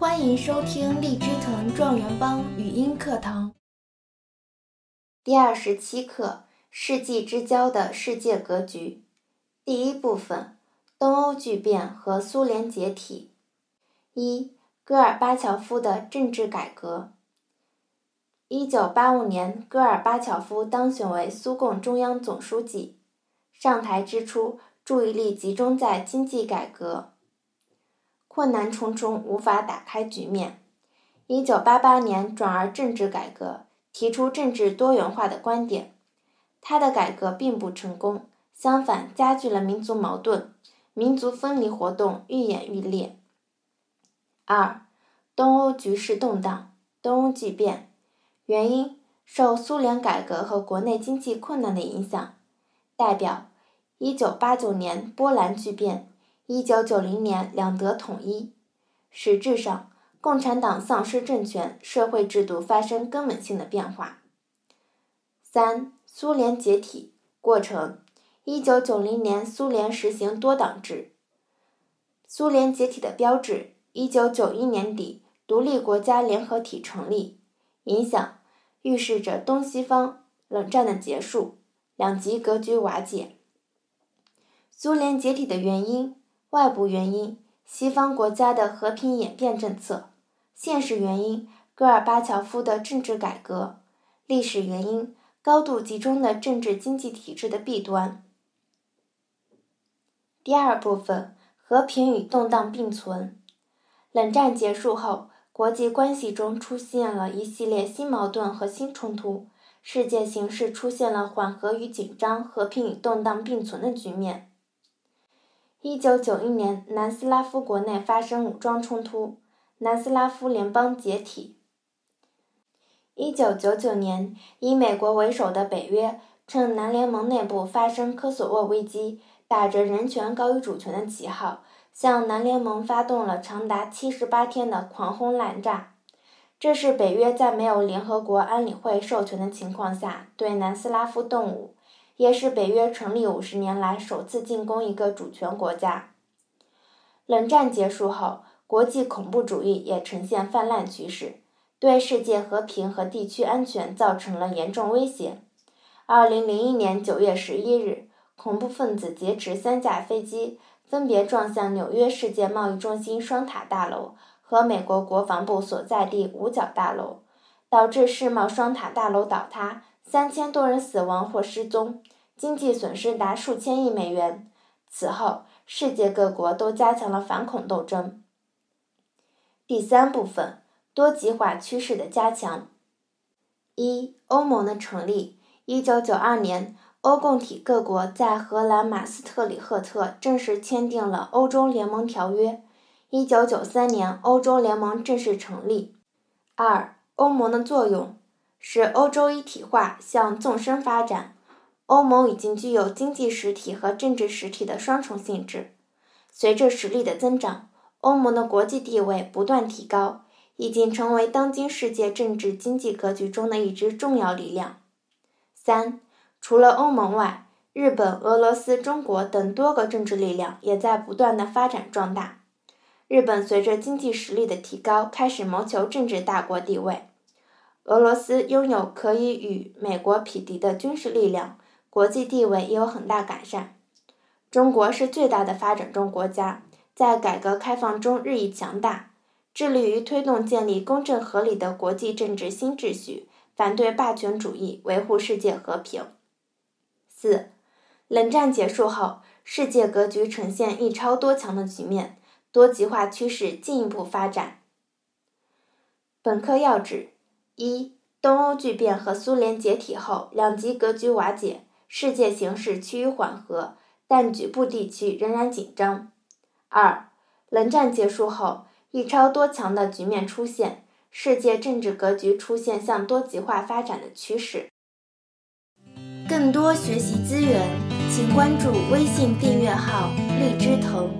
欢迎收听荔枝藤状元帮语音课堂第二十七课：世纪之交的世界格局。第一部分：东欧巨变和苏联解体。一、戈尔巴乔夫的政治改革。一九八五年，戈尔巴乔夫当选为苏共中央总书记。上台之初，注意力集中在经济改革，困难重重，无法打开局面。一九八八年，转而政治改革，提出政治多元化的观点。他的改革并不成功，相反，加剧了民族矛盾，民族分离活动愈演愈烈。二、东欧局势动荡，东欧剧变。原因受苏联改革和国内经济困难的影响。代表：一九八九年波兰剧变，一九九零年两德统一。实质上，共产党丧失政权，社会制度发生根本性的变化。三、苏联解体过程：一九九零年，苏联实行多党制。苏联解体的标志：一九九一年底，独立国家联合体成立。影响。预示着东西方冷战的结束，两极格局瓦解。苏联解体的原因：外部原因，西方国家的和平演变政策；现实原因，戈尔巴乔夫的政治改革；历史原因，高度集中的政治经济体制的弊端。第二部分：和平与动荡并存。冷战结束后。国际关系中出现了一系列新矛盾和新冲突，世界形势出现了缓和与紧张、和平与动荡并存的局面。一九九一年，南斯拉夫国内发生武装冲突，南斯拉夫联邦解体。一九九九年，以美国为首的北约趁南联盟内部发生科索沃危机，打着人权高于主权的旗号。向南联盟发动了长达七十八天的狂轰滥炸，这是北约在没有联合国安理会授权的情况下对南斯拉夫动武，也是北约成立五十年来首次进攻一个主权国家。冷战结束后，国际恐怖主义也呈现泛滥趋势，对世界和平和地区安全造成了严重威胁。二零零一年九月十一日，恐怖分子劫持三架飞机。分别撞向纽约世界贸易中心双塔大楼和美国国防部所在地五角大楼，导致世贸双塔大楼倒塌，三千多人死亡或失踪，经济损失达数千亿美元。此后，世界各国都加强了反恐斗争。第三部分，多极化趋势的加强。一、欧盟的成立，一九九二年。欧共体各国在荷兰马斯特里赫特正式签订了欧洲联盟条约。一九九三年，欧洲联盟正式成立。二、欧盟的作用使欧洲一体化向纵深发展。欧盟已经具有经济实体和政治实体的双重性质。随着实力的增长，欧盟的国际地位不断提高，已经成为当今世界政治经济格局中的一支重要力量。三。除了欧盟外，日本、俄罗斯、中国等多个政治力量也在不断的发展壮大。日本随着经济实力的提高，开始谋求政治大国地位；俄罗斯拥有可以与美国匹敌的军事力量，国际地位也有很大改善。中国是最大的发展中国家，在改革开放中日益强大，致力于推动建立公正合理的国际政治新秩序，反对霸权主义，维护世界和平。四，冷战结束后，世界格局呈现一超多强的局面，多极化趋势进一步发展。本课要旨：一、东欧剧变和苏联解体后，两极格局瓦解，世界形势趋于缓和，但局部地区仍然紧张。二、冷战结束后，一超多强的局面出现，世界政治格局出现向多极化发展的趋势。更多学习资源，请关注微信订阅号“荔枝藤”。